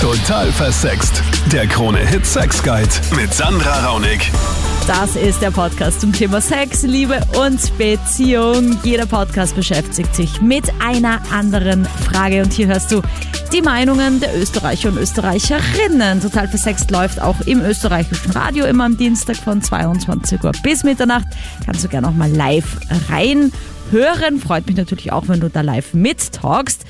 Total versext. Der Krone-Hit Sex Guide mit Sandra Raunig. Das ist der Podcast zum Thema Sex, Liebe und Beziehung. Jeder Podcast beschäftigt sich mit einer anderen Frage und hier hörst du die Meinungen der Österreicher und Österreicherinnen. Total versext läuft auch im österreichischen Radio immer am Dienstag von 22 Uhr bis Mitternacht. Kannst du gerne auch mal live reinhören. Freut mich natürlich auch, wenn du da live mittalkst.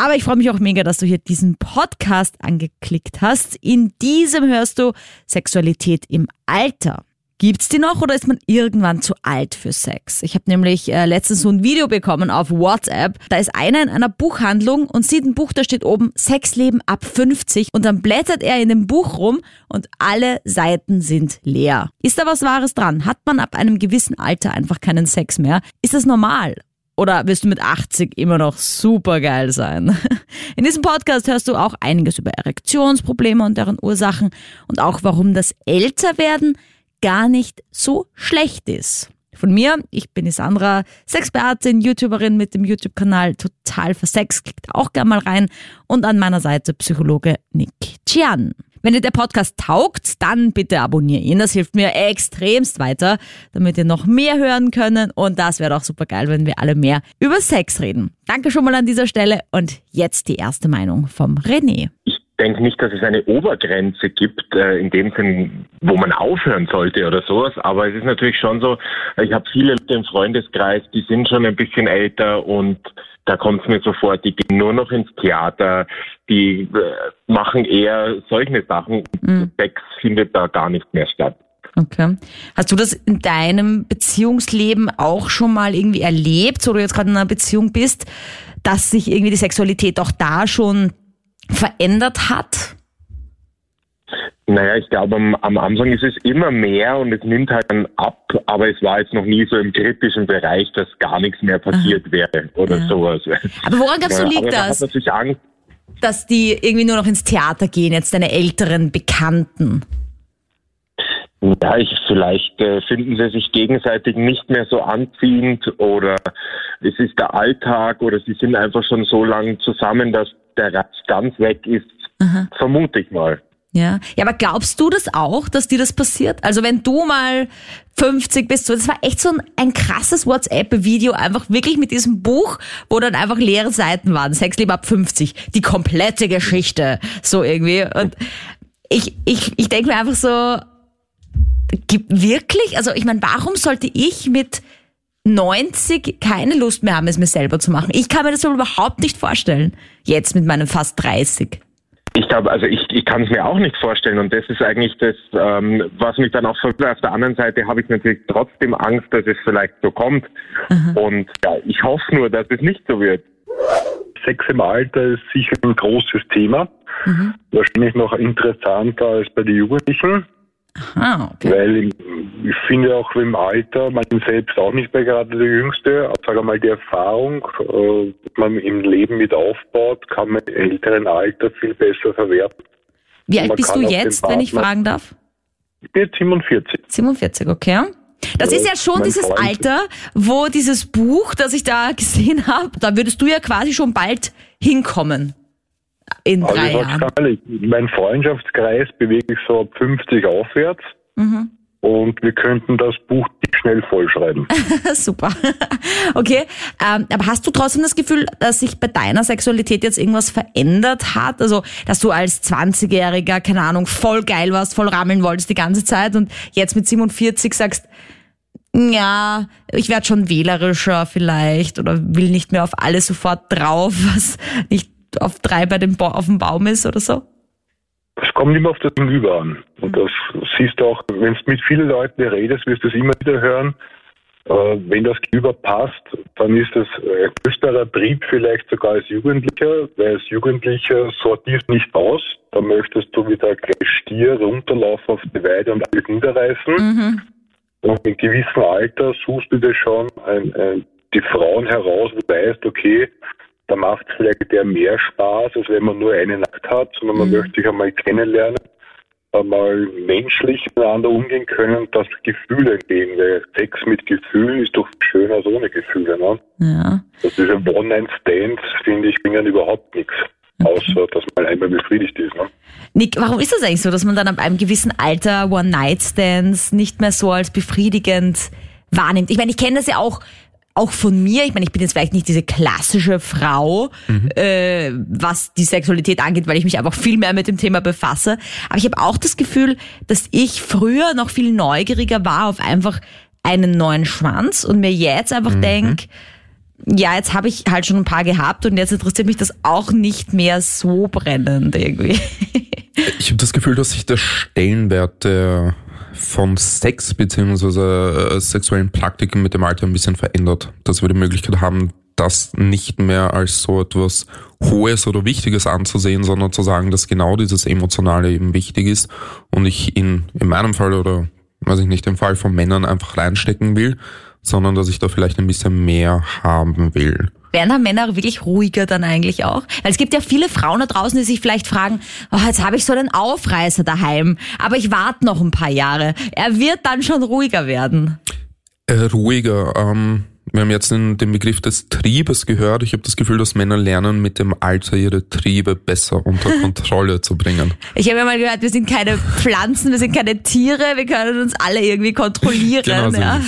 Aber ich freue mich auch mega, dass du hier diesen Podcast angeklickt hast. In diesem hörst du Sexualität im Alter. Gibt's die noch oder ist man irgendwann zu alt für Sex? Ich habe nämlich äh, letztens so ein Video bekommen auf WhatsApp. Da ist einer in einer Buchhandlung und sieht ein Buch, da steht oben Sexleben ab 50 und dann blättert er in dem Buch rum und alle Seiten sind leer. Ist da was Wahres dran? Hat man ab einem gewissen Alter einfach keinen Sex mehr? Ist das normal? Oder wirst du mit 80 immer noch super geil sein? In diesem Podcast hörst du auch einiges über Erektionsprobleme und deren Ursachen und auch warum das Älterwerden gar nicht so schlecht ist. Von mir, ich bin die Sandra, Sexpertin, YouTuberin mit dem YouTube-Kanal Total Versex, klickt auch gerne mal rein und an meiner Seite Psychologe Nick Chian. Wenn dir der Podcast taugt, dann bitte abonniere ihn. Das hilft mir extremst weiter, damit ihr noch mehr hören können. Und das wäre auch super geil, wenn wir alle mehr über Sex reden. Danke schon mal an dieser Stelle und jetzt die erste Meinung vom René denke nicht, dass es eine Obergrenze gibt, äh, in dem Sinn, wo man aufhören sollte oder sowas. Aber es ist natürlich schon so, ich habe viele Leute im Freundeskreis, die sind schon ein bisschen älter und da kommt es mir sofort, die gehen nur noch ins Theater, die äh, machen eher solche Sachen. Mhm. Sex findet da gar nicht mehr statt. Okay. Hast du das in deinem Beziehungsleben auch schon mal irgendwie erlebt, so du jetzt gerade in einer Beziehung bist, dass sich irgendwie die Sexualität auch da schon verändert hat? Naja, ich glaube, am, am, Anfang ist es immer mehr und es nimmt halt dann ab, aber es war jetzt noch nie so im kritischen Bereich, dass gar nichts mehr passiert Aha. wäre oder ja. sowas. Aber woran glaubst du, liegt ja, das? Angst, dass die irgendwie nur noch ins Theater gehen, jetzt deine älteren Bekannten? Ja, ich, vielleicht äh, finden sie sich gegenseitig nicht mehr so anziehend oder es ist der Alltag oder sie sind einfach schon so lange zusammen, dass der Reiz ganz weg ist, Aha. vermute ich mal. Ja. ja, aber glaubst du das auch, dass dir das passiert? Also wenn du mal 50 bist, so, das war echt so ein, ein krasses WhatsApp-Video, einfach wirklich mit diesem Buch, wo dann einfach leere Seiten waren. Sexleben ab 50, die komplette Geschichte, so irgendwie. Und ich, ich, ich denke mir einfach so, wirklich, also ich meine, warum sollte ich mit 90 keine Lust mehr haben, es mir selber zu machen. Ich kann mir das überhaupt nicht vorstellen. Jetzt mit meinen fast 30. Ich glaube, also ich, ich kann es mir auch nicht vorstellen und das ist eigentlich das, ähm, was mich dann auch verwirrt. Auf der anderen Seite habe ich natürlich trotzdem Angst, dass es vielleicht so kommt Aha. und ja, ich hoffe nur, dass es nicht so wird. Sex im Alter ist sicher ein großes Thema, mhm. wahrscheinlich noch interessanter als bei den Jugendlichen. Aha, okay. Weil ich finde auch im Alter, man selbst auch nicht mehr gerade der Jüngste, aber sage mal die Erfahrung, äh, die man im Leben mit aufbaut, kann man im älteren Alter viel besser verwerten. Wie alt bist du jetzt, wenn ich fragen darf? Ich bin jetzt 47. 47, okay. Das ist ja schon dieses Freund. Alter, wo dieses Buch, das ich da gesehen habe, da würdest du ja quasi schon bald hinkommen in also drei Jahren? Ehrlich, mein Freundschaftskreis bewegt sich so ab 50 aufwärts. Mhm. Und wir könnten das Buch schnell vollschreiben. Super. Okay. Ähm, aber hast du trotzdem das Gefühl, dass sich bei deiner Sexualität jetzt irgendwas verändert hat? Also, dass du als 20-Jähriger, keine Ahnung, voll geil warst, voll rammeln wolltest die ganze Zeit und jetzt mit 47 sagst, ja, ich werde schon wählerischer vielleicht oder will nicht mehr auf alles sofort drauf, was nicht auf drei bei dem ba auf dem Baum ist oder so? Es kommt immer auf das Gegenüber an. Und das siehst du auch, wenn du mit vielen Leuten redest, wirst du es immer wieder hören. Äh, wenn das Gegenüber passt, dann ist es ein größerer Trieb vielleicht sogar als Jugendlicher, weil als Jugendlicher sortierst du nicht aus. Da möchtest du wieder gleich Stier runterlaufen auf die Weide und alles niederreißen. Mhm. Und in gewissem Alter suchst du dir schon ein, ein, die Frauen heraus, wo du weißt, okay, da macht es vielleicht der mehr Spaß, als wenn man nur eine Nacht hat, sondern man mhm. möchte sich einmal kennenlernen, einmal menschlich miteinander umgehen können, dass Gefühle entstehen, weil Sex mit Gefühlen ist doch schöner als ohne Gefühle. Ne? Ja. Also diese One-Night-Stands, finde ich, bringen überhaupt nichts. außer dass man einmal befriedigt ist. Ne? Nick, warum ist das eigentlich so, dass man dann ab einem gewissen Alter One-Night-Stands nicht mehr so als befriedigend wahrnimmt? Ich meine, ich kenne das ja auch auch von mir, ich meine, ich bin jetzt vielleicht nicht diese klassische Frau, mhm. äh, was die Sexualität angeht, weil ich mich einfach viel mehr mit dem Thema befasse. Aber ich habe auch das Gefühl, dass ich früher noch viel neugieriger war auf einfach einen neuen Schwanz und mir jetzt einfach mhm. denk, ja, jetzt habe ich halt schon ein paar gehabt und jetzt interessiert mich das auch nicht mehr so brennend irgendwie. Ich habe das Gefühl, dass sich der Stellenwert der von Sex beziehungsweise äh, sexuellen Praktiken mit dem Alter ein bisschen verändert. Dass wir die Möglichkeit haben, das nicht mehr als so etwas Hohes oder Wichtiges anzusehen, sondern zu sagen, dass genau dieses Emotionale eben wichtig ist und ich in, in meinem Fall oder weiß ich nicht, im Fall von Männern einfach reinstecken will, sondern dass ich da vielleicht ein bisschen mehr haben will. Werden da Männer wirklich ruhiger dann eigentlich auch? Weil es gibt ja viele Frauen da draußen, die sich vielleicht fragen, oh, jetzt habe ich so einen Aufreißer daheim, aber ich warte noch ein paar Jahre. Er wird dann schon ruhiger werden. Äh, ruhiger. Ähm, wir haben jetzt den, den Begriff des Triebes gehört. Ich habe das Gefühl, dass Männer lernen, mit dem Alter ihre Triebe besser unter Kontrolle zu bringen. Ich habe ja mal gehört, wir sind keine Pflanzen, wir sind keine Tiere, wir können uns alle irgendwie kontrollieren. Genau so ja.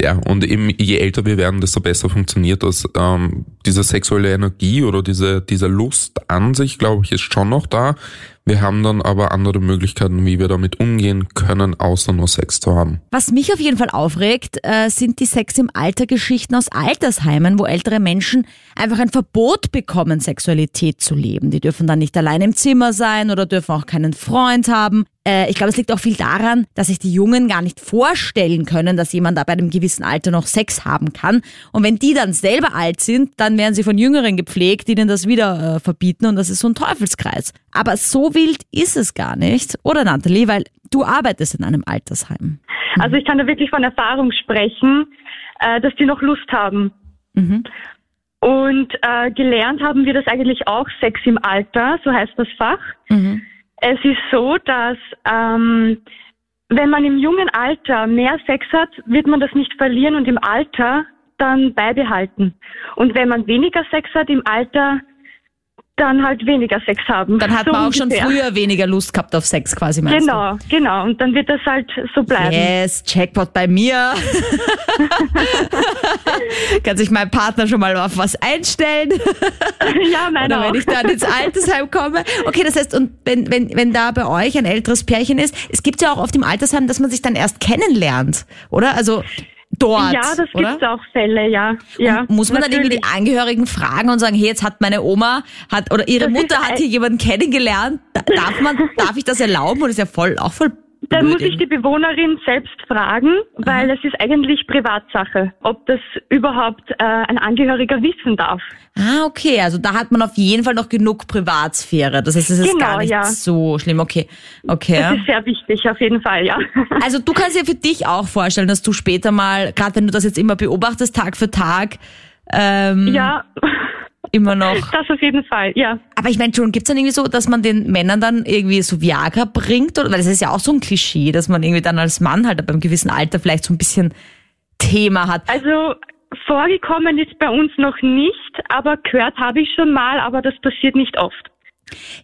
ja, und eben je älter wir werden, desto besser funktioniert das. Ähm, diese sexuelle Energie oder diese, diese Lust an sich, glaube ich, ist schon noch da. Wir haben dann aber andere Möglichkeiten, wie wir damit umgehen können, außer nur Sex zu haben. Was mich auf jeden Fall aufregt, äh, sind die Sex im Alter Geschichten aus Altersheimen, wo ältere Menschen einfach ein Verbot bekommen, Sexualität zu leben. Die dürfen dann nicht allein im Zimmer sein oder dürfen auch keinen Freund haben. Äh, ich glaube, es liegt auch viel daran, dass sich die Jungen gar nicht vorstellen können, dass jemand da bei einem gewissen Alter noch Sex haben kann. Und wenn die dann selber alt sind, dann werden sie von Jüngeren gepflegt, die denen das wieder äh, verbieten und das ist so ein Teufelskreis. Aber so wild ist es gar nicht, oder Nathalie? Weil du arbeitest in einem Altersheim. Also ich kann da wirklich von Erfahrung sprechen, äh, dass die noch Lust haben. Mhm. Und äh, gelernt haben wir das eigentlich auch, Sex im Alter, so heißt das Fach. Mhm. Es ist so, dass ähm, wenn man im jungen Alter mehr Sex hat, wird man das nicht verlieren und im Alter dann beibehalten. Und wenn man weniger Sex hat im Alter, dann halt weniger Sex haben. Dann hat so man auch ungefähr. schon früher weniger Lust gehabt auf Sex quasi, meinst Genau, du? genau. Und dann wird das halt so bleiben. Yes, Jackpot bei mir. Kann sich mein Partner schon mal auf was einstellen? ja, meiner Oder wenn ich dann ins Altersheim komme. Okay, das heißt, und wenn, wenn, wenn da bei euch ein älteres Pärchen ist, es gibt ja auch auf dem Altersheim, dass man sich dann erst kennenlernt, oder? Also dort. Ja, das gibt auch Fälle, ja. ja muss man natürlich. dann irgendwie die Angehörigen fragen und sagen, hey, jetzt hat meine Oma hat oder ihre das Mutter hat hier jemanden kennengelernt. Darf man, darf ich das erlauben? Oder ist ja voll auch voll da muss ich die Bewohnerin selbst fragen, weil Aha. es ist eigentlich Privatsache, ob das überhaupt äh, ein Angehöriger wissen darf. Ah, okay. Also da hat man auf jeden Fall noch genug Privatsphäre. Das heißt, es ist genau, gar nicht ja. so schlimm. Okay, okay. Das ist sehr wichtig, auf jeden Fall, ja. Also du kannst dir für dich auch vorstellen, dass du später mal, gerade wenn du das jetzt immer beobachtest, Tag für Tag, ähm, ja immer noch. Das auf jeden Fall, ja. Aber ich meine schon, gibt es dann irgendwie so, dass man den Männern dann irgendwie so Viagra bringt? Oder, weil das ist ja auch so ein Klischee, dass man irgendwie dann als Mann halt beim gewissen Alter vielleicht so ein bisschen Thema hat. Also vorgekommen ist bei uns noch nicht, aber gehört habe ich schon mal, aber das passiert nicht oft.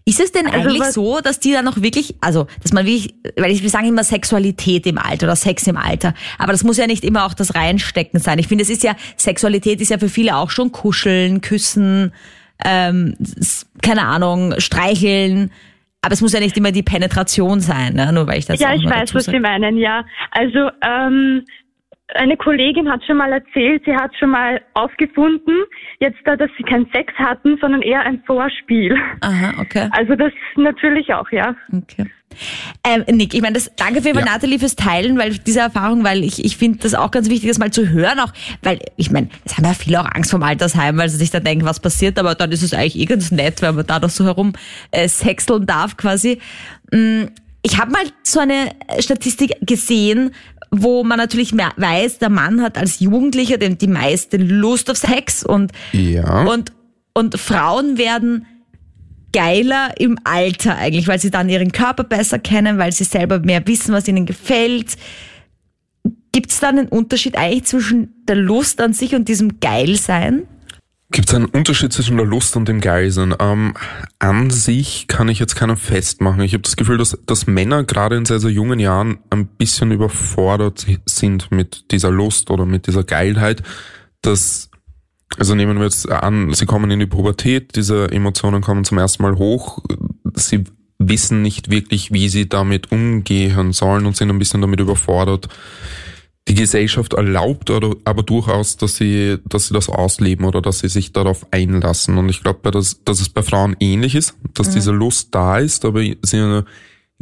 Ist es denn also eigentlich so, dass die dann noch wirklich, also, dass man wirklich, weil ich, wir sagen immer Sexualität im Alter oder Sex im Alter, aber das muss ja nicht immer auch das Reinstecken sein. Ich finde, es ist ja, Sexualität ist ja für viele auch schon Kuscheln, Küssen, ähm, keine Ahnung, Streicheln, aber es muss ja nicht immer die Penetration sein, ne? nur weil ich das Ja, ich weiß, was Sie meinen, ja. Also, ähm, eine Kollegin hat schon mal erzählt, sie hat schon mal aufgefunden, jetzt da, dass sie keinen Sex hatten, sondern eher ein Vorspiel. Aha, okay. Also das natürlich auch, ja. Okay. Ähm, Nick, ich meine, das, danke für ja. Nathalie fürs Teilen, weil diese Erfahrung, weil ich, ich finde das auch ganz wichtig, das mal zu hören, auch, weil ich meine, es haben ja viele auch Angst vom Altersheim, weil sie sich dann denken, was passiert, aber dann ist es eigentlich eh ganz nett, weil man da doch so herum äh, sexeln darf quasi. Mm, ich habe mal so eine Statistik gesehen, wo man natürlich mehr weiß, der Mann hat als Jugendlicher die, die meiste Lust auf Sex und, ja. und, und Frauen werden geiler im Alter eigentlich, weil sie dann ihren Körper besser kennen, weil sie selber mehr wissen, was ihnen gefällt. Gibt es da einen Unterschied eigentlich zwischen der Lust an sich und diesem Geilsein? Gibt es einen Unterschied zwischen der Lust und dem Geilsein? Ähm, an sich kann ich jetzt keinen festmachen. Ich habe das Gefühl, dass, dass Männer gerade in sehr, sehr jungen Jahren ein bisschen überfordert sind mit dieser Lust oder mit dieser Geilheit. Dass, also nehmen wir jetzt an, sie kommen in die Pubertät, diese Emotionen kommen zum ersten Mal hoch. Sie wissen nicht wirklich, wie sie damit umgehen sollen und sind ein bisschen damit überfordert die Gesellschaft erlaubt oder aber durchaus, dass sie, dass sie das ausleben oder dass sie sich darauf einlassen. Und ich glaube, dass, dass es bei Frauen ähnlich ist, dass mhm. diese Lust da ist, aber sie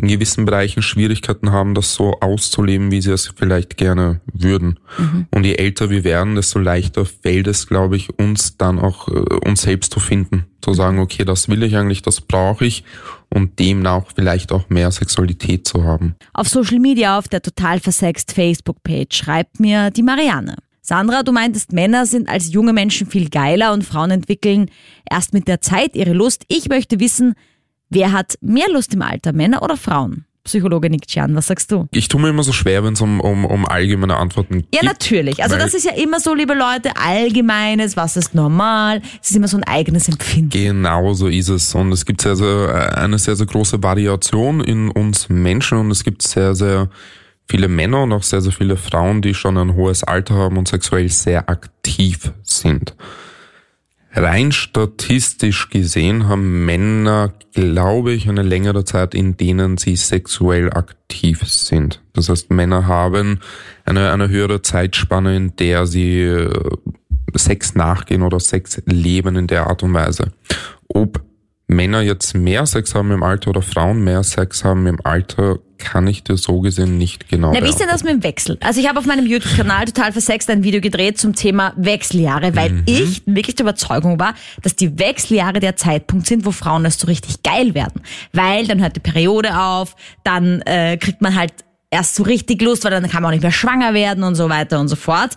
in gewissen Bereichen Schwierigkeiten haben, das so auszuleben, wie sie es vielleicht gerne würden. Mhm. Und je älter wir werden, desto leichter fällt es, glaube ich, uns dann auch, äh, uns selbst zu finden. Zu sagen, okay, das will ich eigentlich, das brauche ich und demnach vielleicht auch mehr Sexualität zu haben. Auf Social Media, auf der total versext Facebook-Page schreibt mir die Marianne. Sandra, du meintest, Männer sind als junge Menschen viel geiler und Frauen entwickeln erst mit der Zeit ihre Lust. Ich möchte wissen, Wer hat mehr Lust im Alter, Männer oder Frauen? Psychologe Nick Chan, was sagst du? Ich tue mir immer so schwer, wenn es um, um, um allgemeine Antworten geht. Ja, natürlich. Also das ist ja immer so, liebe Leute, allgemeines, was ist normal, es ist immer so ein eigenes Empfinden. Genau so ist es. Und es gibt sehr, sehr, eine sehr, sehr große Variation in uns Menschen und es gibt sehr, sehr viele Männer und auch sehr, sehr viele Frauen, die schon ein hohes Alter haben und sexuell sehr aktiv sind. Rein statistisch gesehen haben Männer, glaube ich, eine längere Zeit, in denen sie sexuell aktiv sind. Das heißt, Männer haben eine, eine höhere Zeitspanne, in der sie äh, Sex nachgehen oder Sex leben in der Art und Weise. Ob Männer jetzt mehr Sex haben im Alter oder Frauen mehr Sex haben im Alter, kann ich dir so gesehen nicht genau Na, wie ist denn das mit dem Wechsel? Also ich habe auf meinem YouTube-Kanal total versext ein Video gedreht zum Thema Wechseljahre, weil mhm. ich wirklich der Überzeugung war, dass die Wechseljahre der Zeitpunkt sind, wo Frauen erst so richtig geil werden. Weil dann hört die Periode auf, dann äh, kriegt man halt erst so richtig Lust, weil dann kann man auch nicht mehr schwanger werden und so weiter und so fort.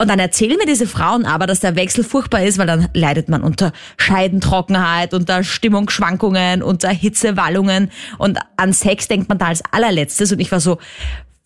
Und dann erzählen mir diese Frauen aber, dass der Wechsel furchtbar ist, weil dann leidet man unter Scheidentrockenheit, unter Stimmungsschwankungen, unter Hitzewallungen und an Sex denkt man da als allerletztes. Und ich war so,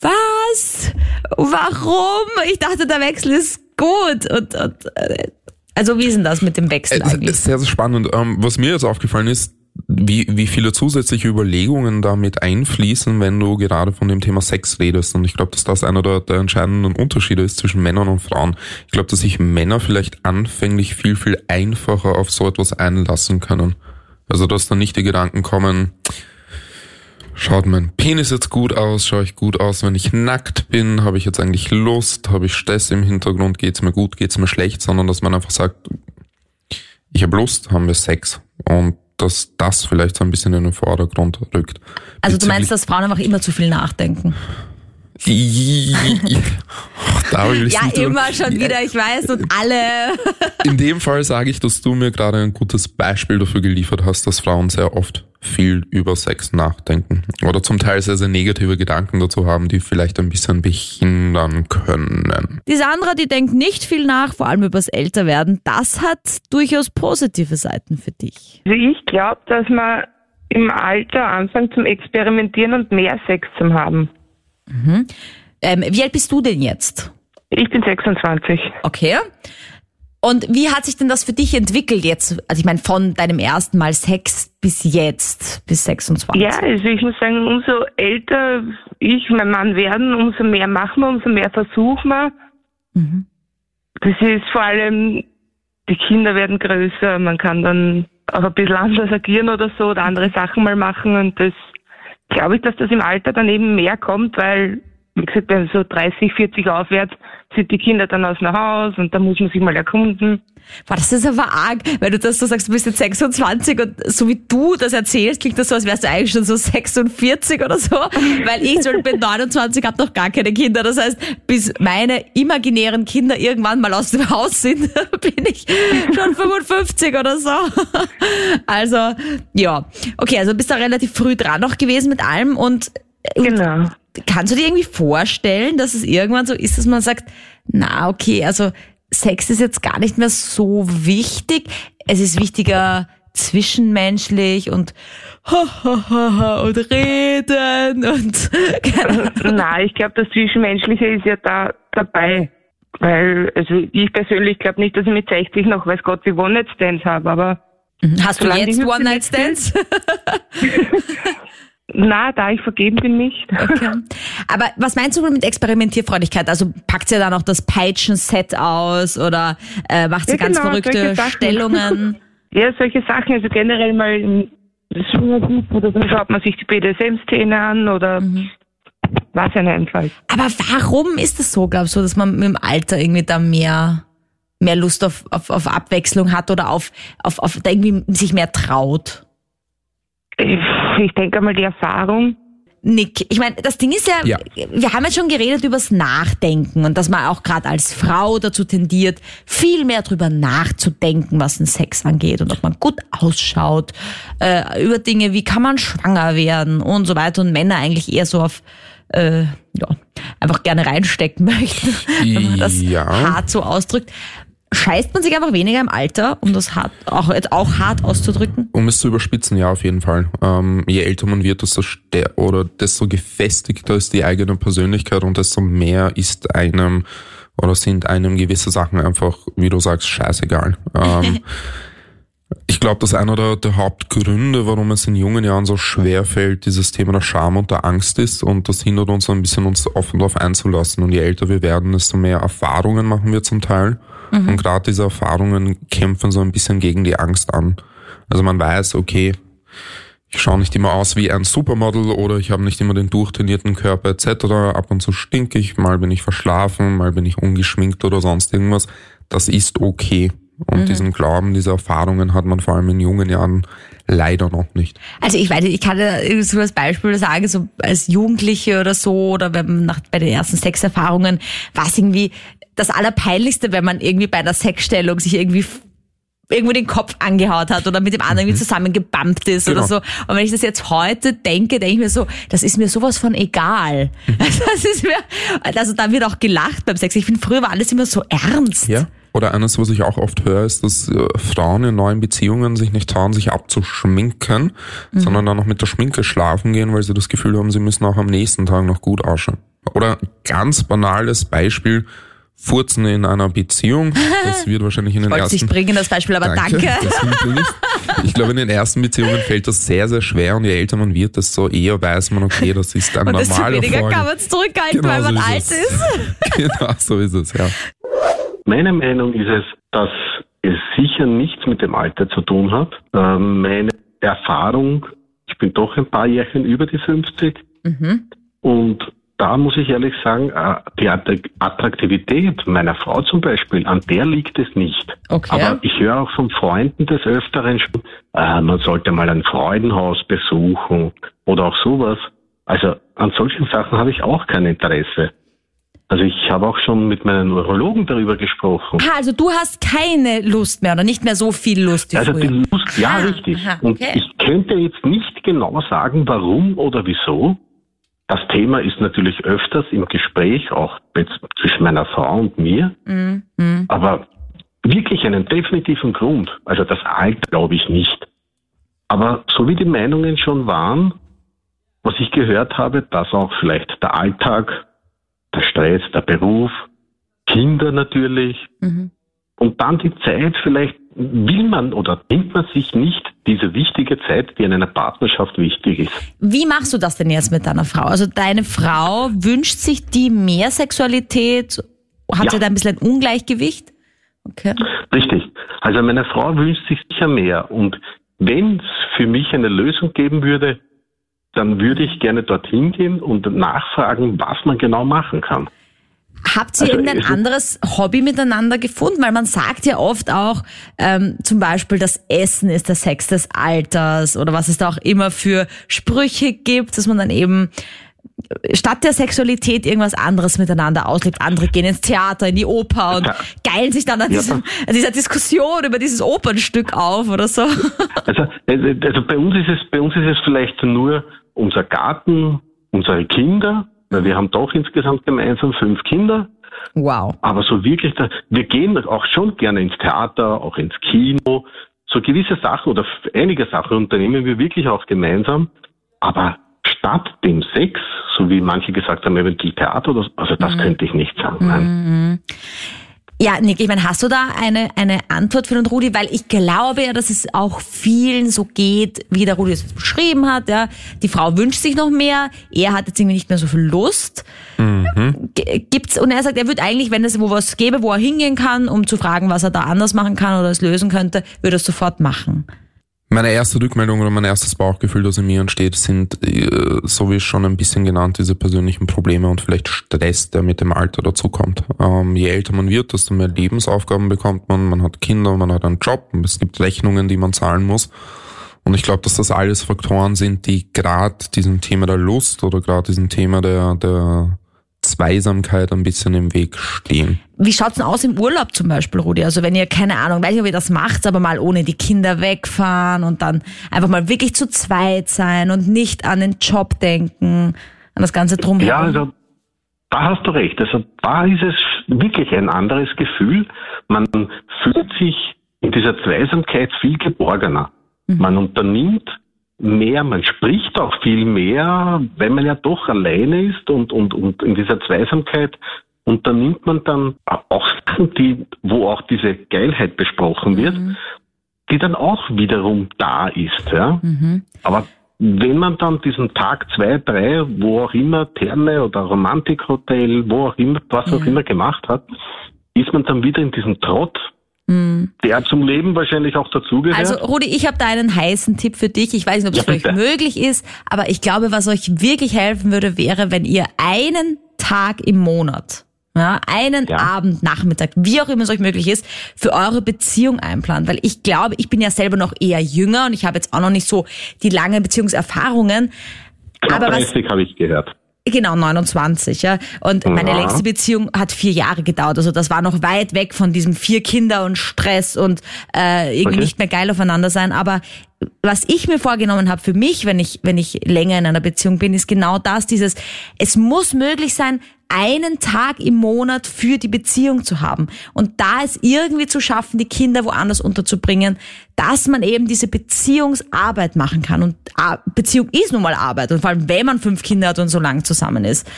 was? Warum? Ich dachte, der Wechsel ist gut. Und, und äh, also wie ist denn das mit dem Wechsel eigentlich? Es ist sehr, sehr spannend. Ähm, was mir jetzt aufgefallen ist, wie, wie viele zusätzliche Überlegungen damit einfließen, wenn du gerade von dem Thema Sex redest. Und ich glaube, dass das einer der, der entscheidenden Unterschiede ist zwischen Männern und Frauen. Ich glaube, dass sich Männer vielleicht anfänglich viel, viel einfacher auf so etwas einlassen können. Also, dass dann nicht die Gedanken kommen, schaut mein Penis jetzt gut aus, schaue ich gut aus, wenn ich nackt bin, habe ich jetzt eigentlich Lust, habe ich Stress im Hintergrund, geht's mir gut, geht's mir schlecht, sondern dass man einfach sagt, ich habe Lust, haben wir Sex. Und dass das vielleicht so ein bisschen in den Vordergrund rückt. Also du meinst, dass Frauen einfach immer zu viel nachdenken? da will ich ja, immer schon wieder, ich weiß, und alle. In dem Fall sage ich, dass du mir gerade ein gutes Beispiel dafür geliefert hast, dass Frauen sehr oft viel über Sex nachdenken oder zum Teil sehr, sehr negative Gedanken dazu haben, die vielleicht ein bisschen behindern können. Die Sandra, die denkt nicht viel nach, vor allem übers Älterwerden. Das hat durchaus positive Seiten für dich. Also ich glaube, dass man im Alter anfängt zum Experimentieren und mehr Sex zu haben. Mhm. Ähm, wie alt bist du denn jetzt? Ich bin 26. Okay. Und wie hat sich denn das für dich entwickelt jetzt? Also ich meine, von deinem ersten Mal Sex bis jetzt, bis 26? Ja, also ich muss sagen, umso älter ich, mein Mann werden, umso mehr machen wir, umso mehr versuchen wir. Mhm. Das ist vor allem, die Kinder werden größer, man kann dann auch ein bisschen anders agieren oder so oder andere Sachen mal machen und das glaube ich, dass das im Alter dann eben mehr kommt, weil wie gesagt, bei so 30, 40 aufwärts sind die Kinder dann aus dem Haus und da muss man sich mal erkunden. Boah, das ist aber arg, weil du das so sagst, du bist jetzt 26 und so wie du das erzählst, klingt das so, als wärst du eigentlich schon so 46 oder so, weil ich Beispiel bin 29, habe noch gar keine Kinder. Das heißt, bis meine imaginären Kinder irgendwann mal aus dem Haus sind, bin ich schon 55 oder so. Also, ja. Okay, also bist du relativ früh dran noch gewesen mit allem und Genau kannst du dir irgendwie vorstellen, dass es irgendwann so ist, dass man sagt, na okay, also Sex ist jetzt gar nicht mehr so wichtig. Es ist wichtiger zwischenmenschlich und und reden und Nein, ich glaube, das Zwischenmenschliche ist ja da dabei. Weil, also ich persönlich glaube nicht, dass ich mit 60 noch weiß Gott wie One-Night-Stands habe, aber. Hast du jetzt One-Night-Stands? Na, da ich vergeben bin nicht. Okay. Aber was meinst du mit Experimentierfreudigkeit? Also packt ihr dann auch das Peitschen-Set aus oder äh, macht sie ja, ganz genau, verrückte Stellungen? Ja, solche Sachen. Also generell mal im Swingerclub oder dann schaut man sich die BDSM-Szene an oder mhm. was ja einfällt. Aber warum ist das so, glaubst du, dass man mit dem Alter irgendwie da mehr mehr Lust auf, auf, auf Abwechslung hat oder auf, auf, auf irgendwie sich mehr traut? Ich, denke mal die Erfahrung. Nick, ich meine, das Ding ist ja, ja, wir haben jetzt schon geredet übers Nachdenken und dass man auch gerade als Frau dazu tendiert, viel mehr drüber nachzudenken, was den Sex angeht und ob man gut ausschaut, äh, über Dinge, wie kann man schwanger werden und so weiter und Männer eigentlich eher so auf äh, ja, einfach gerne reinstecken möchten, wenn man das ja. hart so ausdrückt. Scheißt man sich einfach weniger im Alter, um das hart, auch, auch hart auszudrücken? Um es zu überspitzen, ja, auf jeden Fall. Ähm, je älter man wird, desto oder desto gefestigter ist die eigene Persönlichkeit und desto mehr ist einem oder sind einem gewisse Sachen einfach, wie du sagst, scheißegal. Ähm, ich glaube, dass einer der, der, Hauptgründe, warum es in jungen Jahren so schwer fällt, dieses Thema der Scham und der Angst ist und das hindert uns ein bisschen, uns offen darauf einzulassen. Und je älter wir werden, desto mehr Erfahrungen machen wir zum Teil. Mhm. Und gerade diese Erfahrungen kämpfen so ein bisschen gegen die Angst an. Also man weiß, okay, ich schaue nicht immer aus wie ein Supermodel oder ich habe nicht immer den durchtrainierten Körper etc. Ab und zu stink ich, mal bin ich verschlafen, mal bin ich ungeschminkt oder sonst irgendwas. Das ist okay. Und mhm. diesen Glauben, diese Erfahrungen hat man vor allem in jungen Jahren leider noch nicht. Also ich weiß, ich kann ja so als Beispiel sagen, so als Jugendliche oder so, oder wenn man nach, bei den ersten Sexerfahrungen, war es irgendwie das Allerpeinlichste, wenn man irgendwie bei einer Sexstellung sich irgendwie irgendwo den Kopf angehaut hat oder mit dem anderen mhm. zusammengebammt ist genau. oder so. Und wenn ich das jetzt heute denke, denke ich mir so, das ist mir sowas von egal. Mhm. Das ist mir, also da wird auch gelacht beim Sex. Ich finde, früher war alles immer so ernst. Ja. Oder eines, was ich auch oft höre, ist, dass äh, Frauen in neuen Beziehungen sich nicht trauen, sich abzuschminken, mhm. sondern dann noch mit der Schminke schlafen gehen, weil sie das Gefühl haben, sie müssen auch am nächsten Tag noch gut ausschauen. Oder ganz banales Beispiel, Furzen in einer Beziehung. Das wird wahrscheinlich in den ich ersten. Ich bringen das Beispiel, aber danke. danke. Ich glaube, in den ersten Beziehungen fällt das sehr, sehr schwer und je älter man wird, desto eher weiß man, okay, das ist ein und normaler Fall. weniger kann man es zurückhalten, genau weil man so alt ist. ist. genau, so ist es, ja. Meine Meinung ist es, dass es sicher nichts mit dem Alter zu tun hat. Ähm, meine Erfahrung, ich bin doch ein paar Jährchen über die 50 mhm. und da muss ich ehrlich sagen, äh, die Attraktivität meiner Frau zum Beispiel, an der liegt es nicht. Okay. Aber ich höre auch von Freunden des Öfteren schon, äh, man sollte mal ein Freudenhaus besuchen oder auch sowas. Also an solchen Sachen habe ich auch kein Interesse. Also ich habe auch schon mit meinen Urologen darüber gesprochen. Ah, also du hast keine Lust mehr oder nicht mehr so viel Lust wie Also früher. die Lust, ja, ah, richtig. Aha, okay. Und ich könnte jetzt nicht genau sagen, warum oder wieso. Das Thema ist natürlich öfters im Gespräch, auch zwischen meiner Frau und mir. Mhm. Aber wirklich einen definitiven Grund, also das Alter glaube ich nicht. Aber so wie die Meinungen schon waren, was ich gehört habe, dass auch vielleicht der Alltag, der Stress, der Beruf, Kinder natürlich mhm. und dann die Zeit vielleicht will man oder nimmt man sich nicht diese wichtige Zeit, die in einer Partnerschaft wichtig ist. Wie machst du das denn jetzt mit deiner Frau? Also deine Frau wünscht sich die mehr Sexualität? Hat ja. sie da ein bisschen ein Ungleichgewicht? Okay. Richtig. Also meine Frau wünscht sich sicher mehr. Und wenn es für mich eine Lösung geben würde, dann würde ich gerne dorthin gehen und nachfragen, was man genau machen kann. Habt ihr also, irgendein anderes Hobby miteinander gefunden? Weil man sagt ja oft auch, ähm, zum Beispiel, das Essen ist der Sex des Alters oder was es da auch immer für Sprüche gibt, dass man dann eben statt der Sexualität irgendwas anderes miteinander auslebt. Andere gehen ins Theater, in die Oper und geilen sich dann an, diesem, an dieser Diskussion über dieses Opernstück auf oder so. Also, also, also bei uns ist es, bei uns ist es vielleicht nur unser Garten, unsere Kinder, weil wir haben doch insgesamt gemeinsam fünf Kinder. Wow. Aber so wirklich, wir gehen auch schon gerne ins Theater, auch ins Kino. So gewisse Sachen oder einige Sachen unternehmen wir wirklich auch gemeinsam. Aber statt dem Sex, so wie manche gesagt haben, eventuell Theater oder so. Also das mhm. könnte ich nicht sagen. Nein. Mhm. Ja, Nick, ich meine, hast du da eine, eine Antwort für den Rudi? Weil ich glaube ja, dass es auch vielen so geht, wie der Rudi es beschrieben hat. Ja. Die Frau wünscht sich noch mehr, er hat jetzt irgendwie nicht mehr so viel Lust. Mhm. Gibt's, und er sagt, er würde eigentlich, wenn es wo was gäbe, wo er hingehen kann, um zu fragen, was er da anders machen kann oder es lösen könnte, würde er es sofort machen. Meine erste Rückmeldung oder mein erstes Bauchgefühl, das in mir entsteht, sind, äh, so wie schon ein bisschen genannt, diese persönlichen Probleme und vielleicht Stress, der mit dem Alter dazukommt. Ähm, je älter man wird, desto mehr Lebensaufgaben bekommt man. Man hat Kinder, man hat einen Job, es gibt Rechnungen, die man zahlen muss. Und ich glaube, dass das alles Faktoren sind, die gerade diesem Thema der Lust oder gerade diesem Thema der, der Zweisamkeit ein bisschen im Weg stehen. Wie schaut's denn aus im Urlaub zum Beispiel, Rudi? Also wenn ihr, keine Ahnung, weiß nicht, ob ihr das macht, aber mal ohne die Kinder wegfahren und dann einfach mal wirklich zu zweit sein und nicht an den Job denken, an das Ganze drumherum. Ja, also da hast du recht. Also da ist es wirklich ein anderes Gefühl. Man fühlt sich in dieser Zweisamkeit viel geborgener. Mhm. Man unternimmt mehr, man spricht auch viel mehr, wenn man ja doch alleine ist und, und, und in dieser Zweisamkeit unternimmt man dann auch Sachen, die, wo auch diese Geilheit besprochen wird, mhm. die dann auch wiederum da ist. Ja? Mhm. Aber wenn man dann diesen Tag zwei, drei, wo auch immer, Therme oder Romantikhotel, wo auch immer, was auch immer gemacht hat, ist man dann wieder in diesem Trott Mhm. Der zum Leben wahrscheinlich auch dazugehört. Also Rudi, ich habe da einen heißen Tipp für dich. Ich weiß nicht, ob es ja, für euch möglich ist, aber ich glaube, was euch wirklich helfen würde, wäre, wenn ihr einen Tag im Monat, ja, einen ja. Abend, Nachmittag, wie auch immer es euch möglich ist, für eure Beziehung einplant. Weil ich glaube, ich bin ja selber noch eher jünger und ich habe jetzt auch noch nicht so die lange Beziehungserfahrungen. Knapp aber 30 habe ich gehört. Genau, 29, ja. Und meine ja. längste Beziehung hat vier Jahre gedauert. Also das war noch weit weg von diesem vier Kinder und Stress und äh, irgendwie okay. nicht mehr geil aufeinander sein. Aber was ich mir vorgenommen habe für mich, wenn ich, wenn ich länger in einer Beziehung bin, ist genau das, dieses, es muss möglich sein, einen Tag im Monat für die Beziehung zu haben und da es irgendwie zu schaffen, die Kinder woanders unterzubringen, dass man eben diese Beziehungsarbeit machen kann. Und Beziehung ist nun mal Arbeit und vor allem, wenn man fünf Kinder hat und so lang zusammen ist.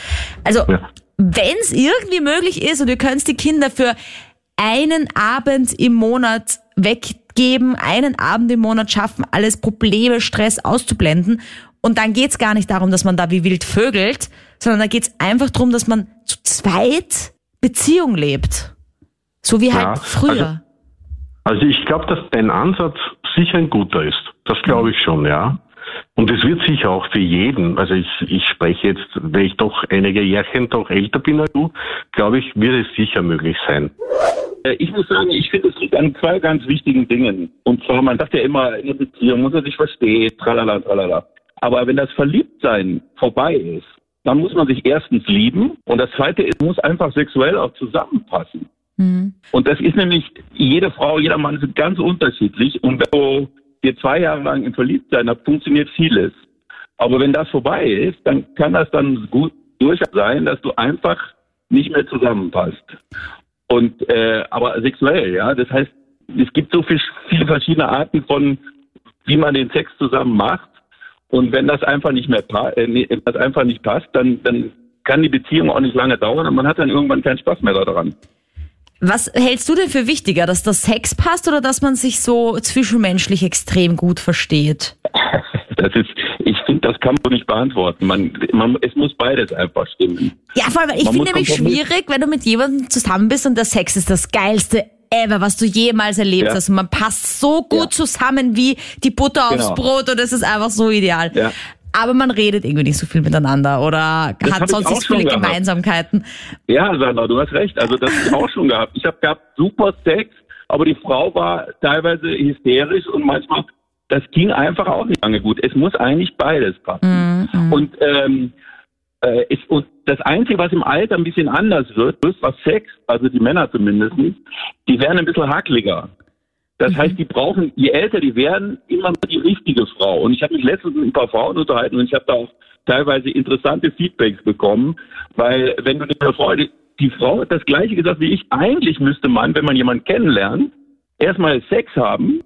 Also, ja. wenn es irgendwie möglich ist und ihr könnt die Kinder für einen Abend im Monat weggeben, einen Abend im Monat schaffen, alles Probleme, Stress auszublenden und dann geht's gar nicht darum, dass man da wie wild vögelt, sondern da geht's einfach darum, dass man zu zweit Beziehung lebt. So wie halt ja, früher. Also, also ich glaube, dass dein Ansatz sicher ein guter ist. Das glaube ich schon, ja. Und es wird sicher auch für jeden, also ich, ich spreche jetzt, weil ich doch einige Jährchen doch älter bin als du, glaube ich, wird es sicher möglich sein. Äh, ich muss sagen, ich finde, es liegt an zwei ganz wichtigen Dingen. Und zwar, man sagt ja immer, in der Beziehung muss er sich verstehen, tralala, tralala. Aber wenn das Verliebtsein vorbei ist, dann muss man sich erstens lieben und das zweite ist, muss einfach sexuell auch zusammenpassen. Mhm. Und das ist nämlich, jede Frau, jeder Mann sind ganz unterschiedlich und wenn du dir zwei Jahre lang im Verliebtsein hast, funktioniert vieles. Aber wenn das vorbei ist, dann kann das dann gut durchaus sein, dass du einfach nicht mehr zusammenpasst. Und äh, aber sexuell, ja, das heißt, es gibt so viel, viele verschiedene Arten von, wie man den Sex zusammen macht. Und wenn das einfach nicht mehr äh, das einfach nicht passt, dann, dann kann die Beziehung auch nicht lange dauern und man hat dann irgendwann keinen Spaß mehr daran. Was hältst du denn für wichtiger, dass das Sex passt oder dass man sich so zwischenmenschlich extrem gut versteht? Das ist, ich finde, das kann man nicht beantworten. Man, man, es muss beides einfach stimmen. Ja, vor allem, ich finde nämlich schwierig, wenn du mit jemandem zusammen bist und der Sex ist das geilste ever, was du jemals erlebt ja. hast. Und man passt so gut ja. zusammen wie die Butter aufs genau. Brot und es ist einfach so ideal. Ja. Aber man redet irgendwie nicht so viel miteinander oder das hat sonst nicht viele gehabt. Gemeinsamkeiten. Ja, Sandra, du hast recht. Also das habe ich auch schon gehabt. Ich habe gehabt super Sex, aber die Frau war teilweise hysterisch und manchmal, das ging einfach auch nicht lange gut. Es muss eigentlich beides passen. Mhm. Und ähm, äh, ist, und das Einzige, was im Alter ein bisschen anders wird, ist was Sex, also die Männer zumindest, die werden ein bisschen hackliger. Das mhm. heißt, die brauchen, je älter die werden, immer die richtige Frau. Und ich habe mich letztens mit ein paar Frauen unterhalten und ich habe da auch teilweise interessante Feedbacks bekommen, weil wenn du eine Frau, die, die Frau hat das gleiche gesagt wie ich, eigentlich müsste man, wenn man jemanden kennenlernt, erstmal Sex haben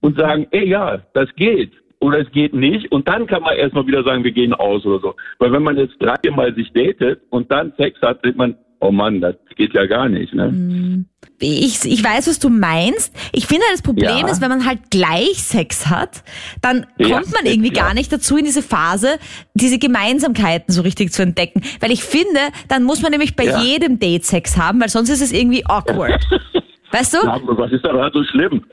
und sagen, ey ja, das geht. oder es geht nicht und dann kann man erstmal wieder sagen, wir gehen aus oder so. Weil wenn man jetzt dreimal sich datet und dann Sex hat, denkt man, oh Mann, das geht ja gar nicht. Ne? Hm. Ich, ich weiß, was du meinst. Ich finde, das Problem ja. ist, wenn man halt gleich Sex hat, dann ja, kommt man irgendwie ja. gar nicht dazu, in diese Phase, diese Gemeinsamkeiten so richtig zu entdecken. Weil ich finde, dann muss man nämlich bei jedem Date Sex haben, weil sonst ist es irgendwie awkward. Weißt du? Ja, was ist daran so schlimm?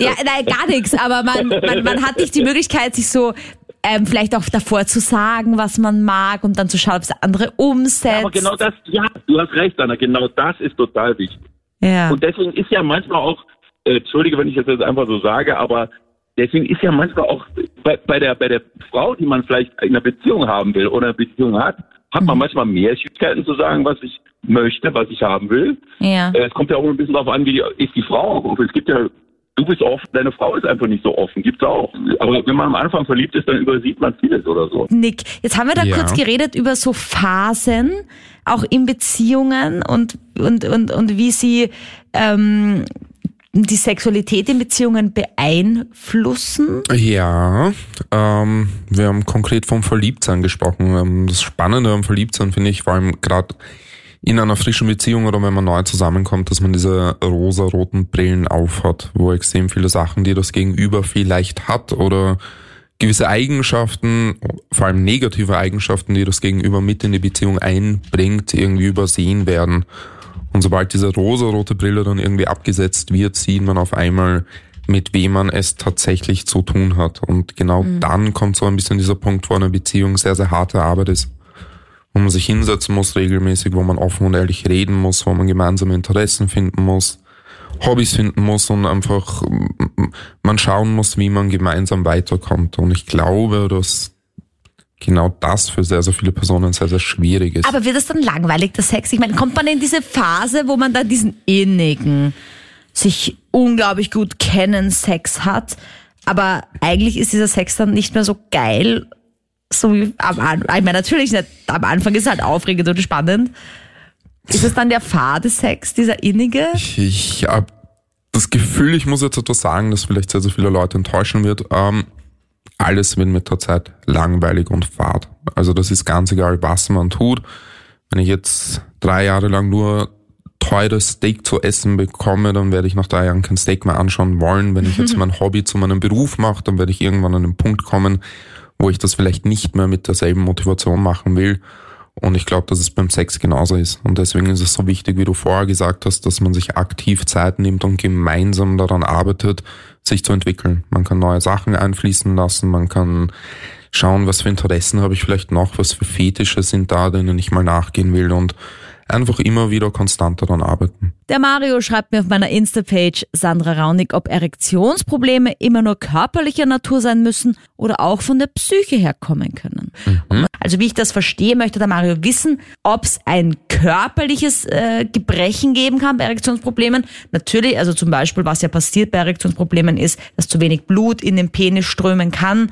Ja, nein, gar nichts. Aber man, man, man hat nicht die Möglichkeit, sich so ähm, vielleicht auch davor zu sagen, was man mag und dann zu schauen, ob es andere umsetzt. Ja, aber genau das, ja, du hast recht, Anna, genau das ist total wichtig. Ja. Und deswegen ist ja manchmal auch, äh, entschuldige, wenn ich das jetzt einfach so sage, aber deswegen ist ja manchmal auch bei, bei, der, bei der Frau, die man vielleicht in einer Beziehung haben will oder eine Beziehung hat, hat man mhm. manchmal mehr Schwierigkeiten zu sagen, was ich möchte, was ich haben will. Ja. Äh, es kommt ja auch ein bisschen darauf an, wie die, ist die Frau auch. Es gibt ja, du bist offen, deine Frau ist einfach nicht so offen. Gibt's auch. Aber wenn man am Anfang verliebt ist, dann übersieht man vieles oder so. Nick, jetzt haben wir da ja. kurz geredet über so Phasen, auch in Beziehungen und, und, und, und wie sie ähm, die Sexualität in Beziehungen beeinflussen? Ja, ähm, wir haben konkret vom Verliebtsein gesprochen. Ähm, das Spannende am Verliebtsein finde ich vor allem gerade in einer frischen Beziehung oder wenn man neu zusammenkommt, dass man diese rosa-roten Brillen aufhat, wo extrem viele Sachen, die das Gegenüber vielleicht hat oder gewisse Eigenschaften, vor allem negative Eigenschaften, die das Gegenüber mit in die Beziehung einbringt, irgendwie übersehen werden. Und sobald diese rosa-rote Brille dann irgendwie abgesetzt wird, sieht man auf einmal, mit wem man es tatsächlich zu tun hat. Und genau mhm. dann kommt so ein bisschen dieser Punkt, wo eine Beziehung sehr, sehr harte Arbeit ist wo man sich hinsetzen muss regelmäßig, wo man offen und ehrlich reden muss, wo man gemeinsame Interessen finden muss, Hobbys finden muss und einfach man schauen muss, wie man gemeinsam weiterkommt. Und ich glaube, dass genau das für sehr, sehr viele Personen sehr, sehr schwierig ist. Aber wird das dann langweilig, der Sex? Ich meine, kommt man in diese Phase, wo man dann diesen innigen, sich unglaublich gut kennen Sex hat, aber eigentlich ist dieser Sex dann nicht mehr so geil so wie am Anfang. Ich meine, natürlich nicht. Am Anfang ist es halt aufregend und spannend. Ist es dann der fade Sex, dieser innige? Ich, ich habe das Gefühl, ich muss jetzt etwas sagen, das vielleicht sehr, sehr viele Leute enttäuschen wird. Ähm, alles wird mit der Zeit langweilig und fad. Also das ist ganz egal, was man tut. Wenn ich jetzt drei Jahre lang nur teures Steak zu essen bekomme, dann werde ich nach drei Jahren kein Steak mehr anschauen wollen. Wenn ich jetzt mein Hobby zu meinem Beruf mache, dann werde ich irgendwann an den Punkt kommen, wo ich das vielleicht nicht mehr mit derselben Motivation machen will. Und ich glaube, dass es beim Sex genauso ist. Und deswegen ist es so wichtig, wie du vorher gesagt hast, dass man sich aktiv Zeit nimmt und gemeinsam daran arbeitet, sich zu entwickeln. Man kann neue Sachen einfließen lassen, man kann schauen, was für Interessen habe ich vielleicht noch, was für Fetische sind da, denen ich mal nachgehen will. Und einfach immer wieder konstant daran arbeiten. Der Mario schreibt mir auf meiner Insta-Page Sandra Raunig, ob Erektionsprobleme immer nur körperlicher Natur sein müssen oder auch von der Psyche herkommen können. Mhm. Also wie ich das verstehe, möchte der Mario wissen, ob es ein körperliches äh, Gebrechen geben kann bei Erektionsproblemen. Natürlich, also zum Beispiel, was ja passiert bei Erektionsproblemen ist, dass zu wenig Blut in den Penis strömen kann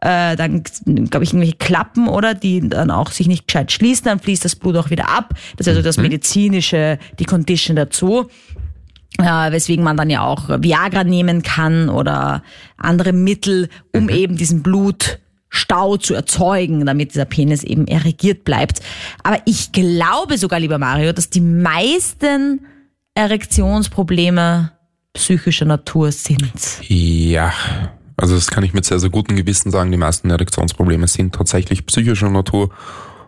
äh, dann glaube ich irgendwelche Klappen oder die dann auch sich nicht gescheit schließen, dann fließt das Blut auch wieder ab. Das ist also das mhm. medizinische, die Condition dazu. Äh, weswegen man dann ja auch Viagra nehmen kann oder andere Mittel, um mhm. eben diesen Blutstau zu erzeugen, damit dieser Penis eben erregiert bleibt. Aber ich glaube sogar, lieber Mario, dass die meisten Erektionsprobleme psychischer Natur sind. Ja, also das kann ich mit sehr, sehr gutem Gewissen sagen. Die meisten Erektionsprobleme sind tatsächlich psychischer Natur.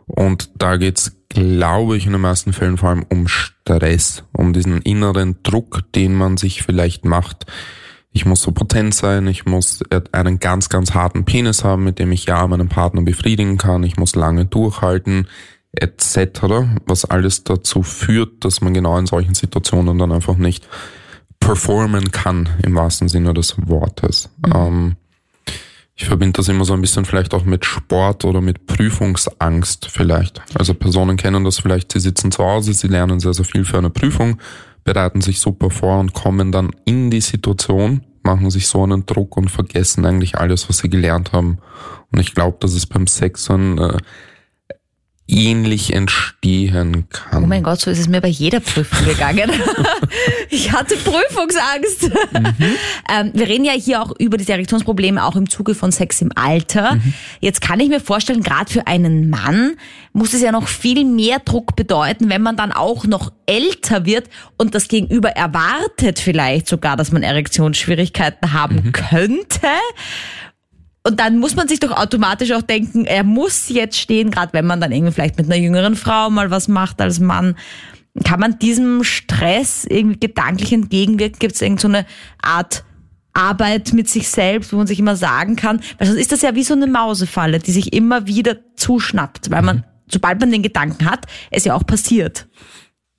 Und da geht's, glaube ich, in den meisten Fällen vor allem um Stress, um diesen inneren Druck, den man sich vielleicht macht. Ich muss so potent sein, ich muss einen ganz, ganz harten Penis haben, mit dem ich ja meinen Partner befriedigen kann, ich muss lange durchhalten, etc., was alles dazu führt, dass man genau in solchen Situationen dann einfach nicht performen kann, im wahrsten Sinne des Wortes. Mhm. Ähm, ich verbinde das immer so ein bisschen vielleicht auch mit Sport oder mit Prüfungsangst vielleicht. Also Personen kennen das vielleicht, sie sitzen zu Hause, sie lernen sehr, sehr viel für eine Prüfung, bereiten sich super vor und kommen dann in die Situation, machen sich so einen Druck und vergessen eigentlich alles, was sie gelernt haben. Und ich glaube, dass es beim Sex so ein äh, ähnlich entstehen kann. Oh mein Gott, so ist es mir bei jeder Prüfung gegangen. ich hatte Prüfungsangst. Mhm. Ähm, wir reden ja hier auch über diese Erektionsprobleme auch im Zuge von Sex im Alter. Mhm. Jetzt kann ich mir vorstellen, gerade für einen Mann muss es ja noch viel mehr Druck bedeuten, wenn man dann auch noch älter wird und das Gegenüber erwartet vielleicht sogar, dass man Erektionsschwierigkeiten haben mhm. könnte. Und dann muss man sich doch automatisch auch denken, er muss jetzt stehen, gerade wenn man dann irgendwie vielleicht mit einer jüngeren Frau mal was macht als Mann. Kann man diesem Stress irgendwie gedanklich entgegenwirken? Gibt es irgendeine so Art Arbeit mit sich selbst, wo man sich immer sagen kann, weil sonst ist das ja wie so eine Mausefalle, die sich immer wieder zuschnappt, weil man, mhm. sobald man den Gedanken hat, es ja auch passiert.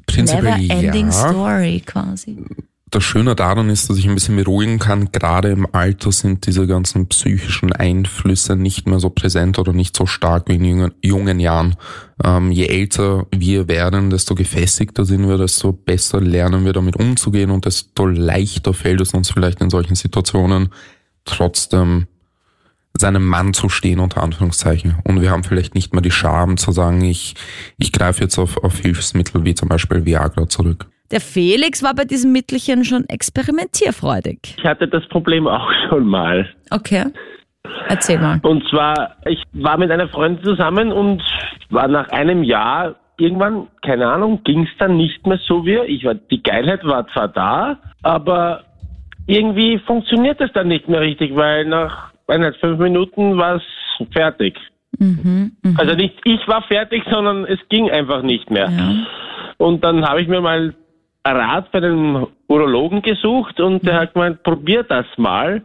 Prinzipiell Never ending ja. story quasi das Schöne daran ist, dass ich ein bisschen beruhigen kann, gerade im Alter sind diese ganzen psychischen Einflüsse nicht mehr so präsent oder nicht so stark wie in jungen, jungen Jahren. Ähm, je älter wir werden, desto gefestigter sind wir, desto besser lernen wir damit umzugehen und desto leichter fällt es uns vielleicht in solchen Situationen trotzdem seinem Mann zu stehen, unter Anführungszeichen. Und wir haben vielleicht nicht mehr die Scham zu sagen, ich, ich greife jetzt auf, auf Hilfsmittel wie zum Beispiel Viagra zurück. Der Felix war bei diesem Mittelchen schon experimentierfreudig. Ich hatte das Problem auch schon mal. Okay. Erzähl mal. Und zwar, ich war mit einer Freundin zusammen und war nach einem Jahr irgendwann, keine Ahnung, ging es dann nicht mehr so wie ich war. Die Geilheit war zwar da, aber irgendwie funktioniert es dann nicht mehr richtig, weil nach eineinhalb, fünf Minuten war es fertig. Mhm, mh. Also nicht ich war fertig, sondern es ging einfach nicht mehr. Ja. Und dann habe ich mir mal Rat bei den Urologen gesucht und der hat gemeint, probier das mal.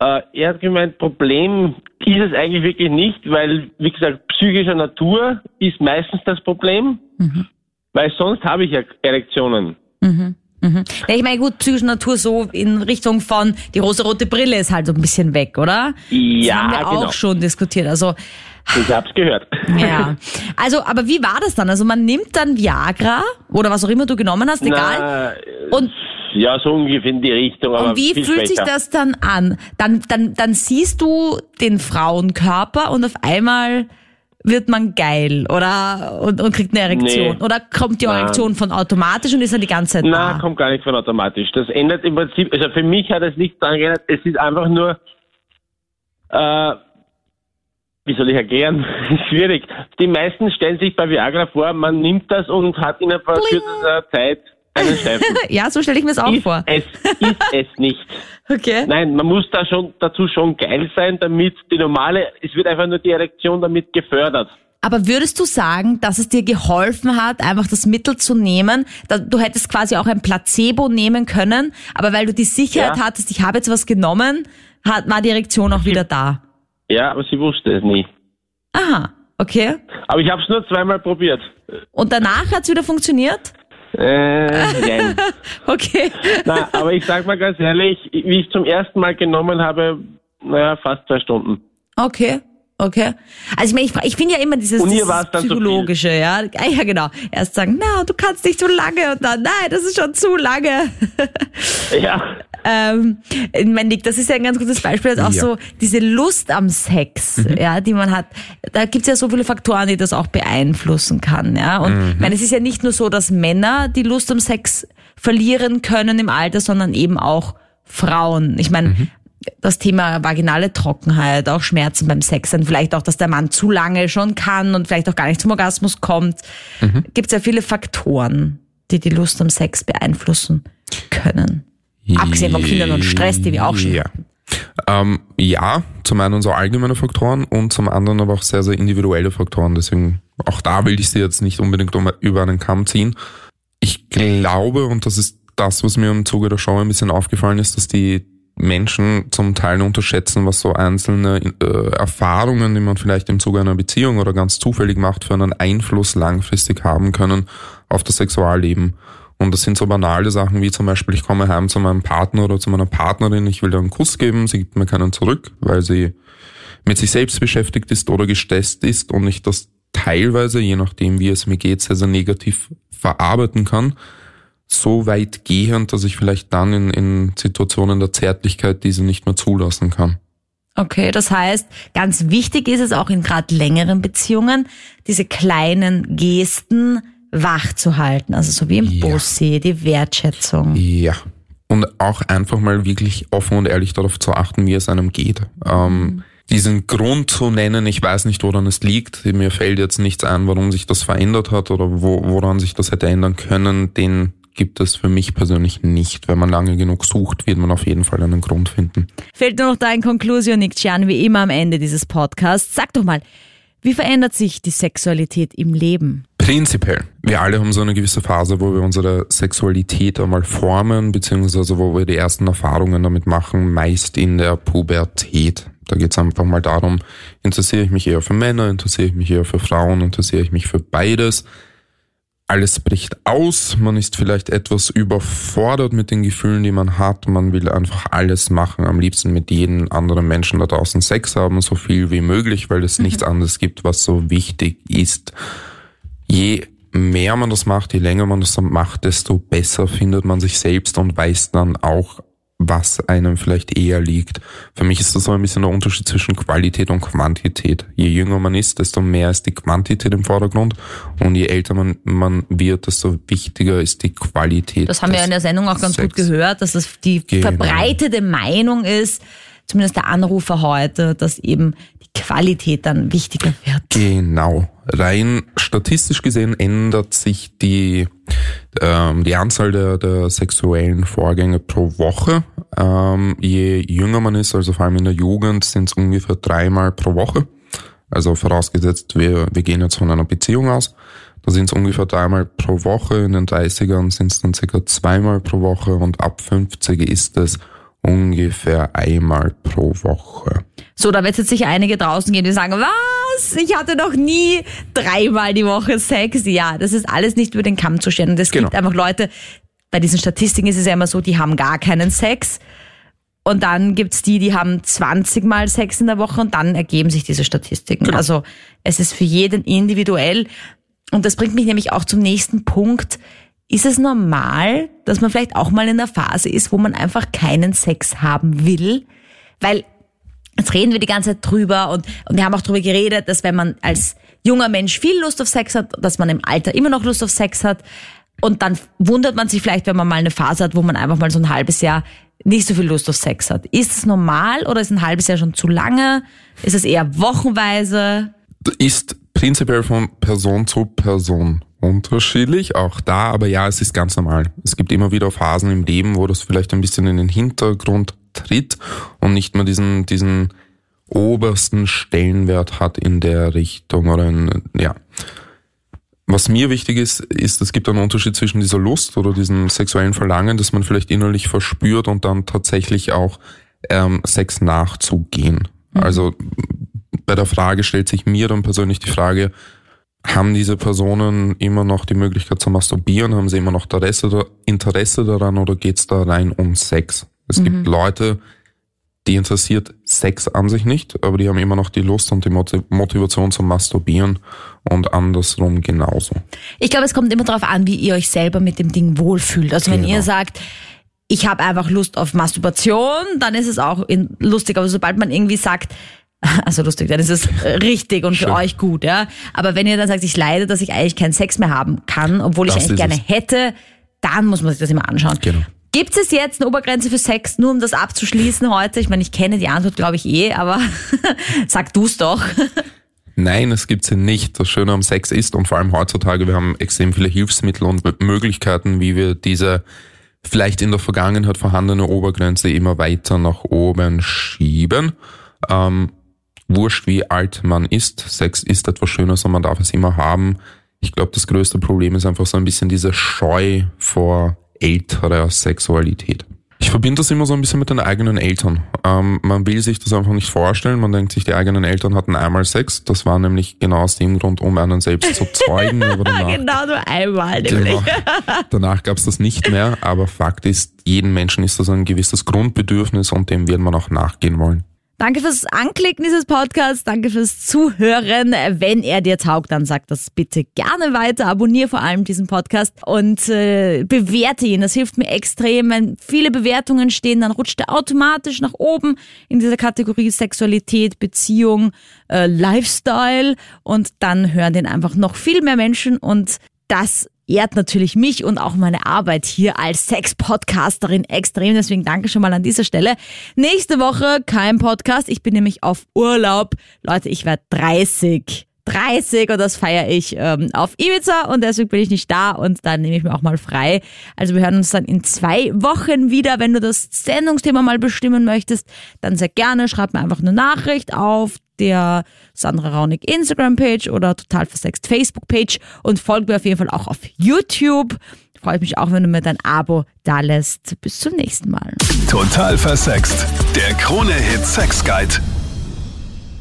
Äh, er hat gemeint, Problem ist es eigentlich wirklich nicht, weil, wie gesagt, psychischer Natur ist meistens das Problem, mhm. weil sonst habe ich ja Erektionen. Mhm. Mhm. Ja, ich meine, gut, psychische Natur so in Richtung von die rosa-rote Brille ist halt so ein bisschen weg, oder? Ja, das haben wir genau. auch schon diskutiert. Also ich hab's gehört. Ja. Also, aber wie war das dann? Also man nimmt dann Viagra oder was auch immer du genommen hast, egal. Na, und ja, so ungefähr in die Richtung. und wie fühlt schwächer. sich das dann an? Dann, dann, dann siehst du den Frauenkörper und auf einmal wird man geil oder und, und kriegt eine Erektion? Nee. Oder kommt die Erektion von automatisch und ist dann die ganze Zeit Nein, da? kommt gar nicht von automatisch. Das ändert im Prinzip, also für mich hat es nichts daran geändert. Es ist einfach nur, äh, wie soll ich erklären? Schwierig. Die meisten stellen sich bei Viagra vor, man nimmt das und hat innerhalb kürzester Zeit einen Steifen. ja, so stelle ich mir es auch ist vor. Es ist es nicht. Okay. Nein, man muss da schon dazu schon geil sein, damit die normale, es wird einfach nur die Erektion damit gefördert. Aber würdest du sagen, dass es dir geholfen hat, einfach das Mittel zu nehmen? Du hättest quasi auch ein Placebo nehmen können, aber weil du die Sicherheit Ja. hattest, ich habe jetzt was genommen, hat, war die Erektion auch wieder da. Ja, aber sie wusste es nie. Aha, okay. Aber ich habe es nur zweimal probiert. Und danach hat's wieder funktioniert? Äh, nein. Okay. Na, aber ich sag mal ganz ehrlich, wie ich zum ersten Mal genommen habe, naja, fast zwei Stunden. Okay. Okay. Also ich meine, ich, ich finde ja immer dieses, Und ihr dieses psychologische, ja. Ah, Ja, genau. Erst sagen, na, du kannst nicht so lange und dann, nein, das ist schon zu lange. Ja. Ähm, ich meine, Nick, das ist ja ein ganz gutes Beispiel, also auch Ja. so diese Lust am Sex, ja, die man hat. Da gibt's ja so viele Faktoren, die das auch beeinflussen kann, ja. Und ich meine, es ist ja nicht nur so, dass Männer die Lust am Sex verlieren können im Alter, sondern eben auch Frauen. Ich meine, das Thema vaginale Trockenheit, auch Schmerzen beim Sex, dann vielleicht auch, dass der Mann zu lange schon kann und vielleicht auch gar nicht zum Orgasmus kommt. Gibt's ja viele Faktoren, die die Lust am Sex beeinflussen können. Abgesehen von Kindern und Stress, die wir auch schon Ja. Ähm, ja, zum einen so allgemeine Faktoren und zum anderen aber auch sehr, sehr individuelle Faktoren. Deswegen, auch da will ich sie jetzt nicht unbedingt über einen Kamm ziehen. Ich glaube, und das ist das, was mir im Zuge der Show ein bisschen aufgefallen ist, dass die Menschen zum Teil unterschätzen, was so einzelne äh, Erfahrungen, die man vielleicht im Zuge einer Beziehung oder ganz zufällig macht, für einen Einfluss langfristig haben können auf das Sexualleben. Und das sind so banale Sachen wie zum Beispiel, ich komme heim zu meinem Partner oder zu meiner Partnerin, ich will dir einen Kuss geben, sie gibt mir keinen zurück, weil sie mit sich selbst beschäftigt ist oder gestresst ist und ich das teilweise, je nachdem wie es mir geht, sehr, sehr negativ verarbeiten kann. So weit gehend, dass ich vielleicht dann in, in Situationen der Zärtlichkeit diese nicht mehr zulassen kann. Okay, das heißt, ganz wichtig ist es auch in gerade längeren Beziehungen, diese kleinen Gesten wach zu halten. Also so wie im ja. Bussi, die Wertschätzung. Ja. Und auch einfach mal wirklich offen und ehrlich darauf zu achten, wie es einem geht. Ähm, mhm. diesen Grund zu nennen, ich weiß nicht, woran es liegt. Mir fällt jetzt nichts ein, warum sich das verändert hat oder wo, woran sich das hätte ändern können. Den gibt es für mich persönlich nicht. Wenn man lange genug sucht, wird man auf jeden Fall einen Grund finden. Fehlt nur noch dein Konklusion, Nick Jan, wie immer am Ende dieses Podcasts. Sag doch mal, wie verändert sich die Sexualität im Leben? Prinzipiell. Wir alle haben so eine gewisse Phase, wo wir unsere Sexualität einmal formen, beziehungsweise wo wir die ersten Erfahrungen damit machen, meist in der Pubertät. Da geht es einfach mal darum, interessiere ich mich eher für Männer, interessiere ich mich eher für Frauen, interessiere ich mich für beides alles bricht aus, man ist vielleicht etwas überfordert mit den Gefühlen, die man hat, man will einfach alles machen, am liebsten mit jedem anderen Menschen da draußen Sex haben, so viel wie möglich, weil es mhm. nichts anderes gibt, was so wichtig ist. Je mehr man das macht, je länger man das macht, desto besser findet man sich selbst und weiß dann auch was einem vielleicht eher liegt. Für mich ist das so ein bisschen der Unterschied zwischen Qualität und Quantität. Je jünger man ist, desto mehr ist die Quantität im Vordergrund und je älter man, man wird, desto wichtiger ist die Qualität. Das haben wir in der Sendung auch ganz Sex. gut gehört, dass das die genau. verbreitete Meinung ist, zumindest der Anrufer heute, dass eben Qualität dann wichtiger wird. Genau. Rein statistisch gesehen ändert sich die, ähm, die Anzahl der, der sexuellen Vorgänge pro Woche. Ähm, je jünger man ist, also vor allem in der Jugend, sind es ungefähr dreimal pro Woche. Also vorausgesetzt, wir, wir gehen jetzt von einer Beziehung aus. Da sind es ungefähr dreimal pro Woche. In den 30ern sind es dann circa zweimal pro Woche und ab 50 ist es ungefähr einmal pro Woche. So, da wird jetzt sicher einige draußen gehen, die sagen, was? Ich hatte noch nie dreimal die Woche Sex. Ja, das ist alles nicht über den Kamm zu stellen. Und es genau. gibt einfach Leute, bei diesen Statistiken ist es ja immer so, die haben gar keinen Sex. Und dann gibt's die, die haben 20 Mal Sex in der Woche und dann ergeben sich diese Statistiken. Genau. Also es ist für jeden individuell. Und das bringt mich nämlich auch zum nächsten Punkt. Ist es normal, dass man vielleicht auch mal in einer Phase ist, wo man einfach keinen Sex haben will? Weil jetzt reden wir die ganze Zeit drüber und, und wir haben auch drüber geredet, dass wenn man als junger Mensch viel Lust auf Sex hat, dass man im Alter immer noch Lust auf Sex hat. Und dann wundert man sich vielleicht, wenn man mal eine Phase hat, wo man einfach mal so ein halbes Jahr nicht so viel Lust auf Sex hat. Ist es normal oder ist ein halbes Jahr schon zu lange? Ist es eher wochenweise? Ist prinzipiell von Person zu Person unterschiedlich, auch da, aber ja, es ist ganz normal. Es gibt immer wieder Phasen im Leben, wo das vielleicht ein bisschen in den Hintergrund tritt und nicht mehr diesen, diesen obersten Stellenwert hat in der Richtung oder in, ja. Was mir wichtig ist, ist, es gibt einen Unterschied zwischen dieser Lust oder diesem sexuellen Verlangen, das man vielleicht innerlich verspürt und dann tatsächlich auch ähm, Sex nachzugehen. Mhm. Also bei der Frage stellt sich mir dann persönlich die Frage, haben diese Personen immer noch die Möglichkeit zu masturbieren? Haben sie immer noch Interesse, Interesse daran oder geht's da rein um Sex? Es mhm. gibt Leute, die interessiert Sex an sich nicht, aber die haben immer noch die Lust und die Motivation zum Masturbieren und andersrum genauso. Ich glaube, es kommt immer darauf an, wie ihr euch selber mit dem Ding wohlfühlt. Also genau. wenn ihr sagt, ich habe einfach Lust auf Masturbation, dann ist es auch lustig. Aber sobald man irgendwie sagt, also lustig, dann ist es richtig und für Schön. euch gut, ja. Aber wenn ihr dann sagt, ich leide, dass ich eigentlich keinen Sex mehr haben kann, obwohl das ich eigentlich gerne es. hätte, dann muss man sich das immer anschauen. Genau. Gibt es jetzt eine Obergrenze für Sex, nur um das abzuschließen heute? Ich meine, ich kenne die Antwort, glaube ich, eh, aber sag du's doch. Nein, es gibt sie nicht. Das Schöne am Sex ist, und vor allem heutzutage, wir haben extrem viele Hilfsmittel und Möglichkeiten, wie wir diese vielleicht in der Vergangenheit vorhandene Obergrenze immer weiter nach oben schieben. Ähm, wurscht wie alt man ist, Sex ist etwas Schönes und man darf es immer haben. Ich glaube, das größte Problem ist einfach so ein bisschen diese Scheu vor älterer Sexualität. Ich verbinde das immer so ein bisschen mit den eigenen Eltern. Ähm, man will sich das einfach nicht vorstellen. Man denkt sich, die eigenen Eltern hatten einmal Sex. Das war nämlich genau aus dem Grund, um einen selbst zu zeugen. Danach, genau nur einmal nämlich. Genau, danach gab es das nicht mehr. Aber Fakt ist, jedem Menschen ist das ein gewisses Grundbedürfnis und dem wird man auch nachgehen wollen. Danke fürs Anklicken dieses Podcasts, danke fürs Zuhören. Wenn er dir taugt, dann sag das bitte gerne weiter. Abonniere vor allem diesen Podcast und äh, bewerte ihn. Das hilft mir extrem. Wenn viele Bewertungen stehen, dann rutscht er automatisch nach oben in dieser Kategorie Sexualität, Beziehung, äh, Lifestyle und dann hören den einfach noch viel mehr Menschen und das ehrt natürlich mich und auch meine Arbeit hier als Sex-Podcasterin extrem. Deswegen danke schon mal an dieser Stelle. Nächste Woche kein Podcast. Ich bin nämlich auf Urlaub. Leute, ich werde 30. 30 und das feiere ich ähm, auf Ibiza und deswegen bin ich nicht da und dann nehme ich mir auch mal frei. Also wir hören uns dann in zwei Wochen wieder. Wenn du das Sendungsthema mal bestimmen möchtest, dann sehr gerne. Schreib mir einfach eine Nachricht auf der Sandra Raunig Instagram-Page oder total versext Facebook-Page und folg mir auf jeden Fall auch auf YouTube. Freue mich auch, wenn du mir dein Abo da lässt. Bis zum nächsten Mal. Total versext. Der Krone-Hit Sex Guide.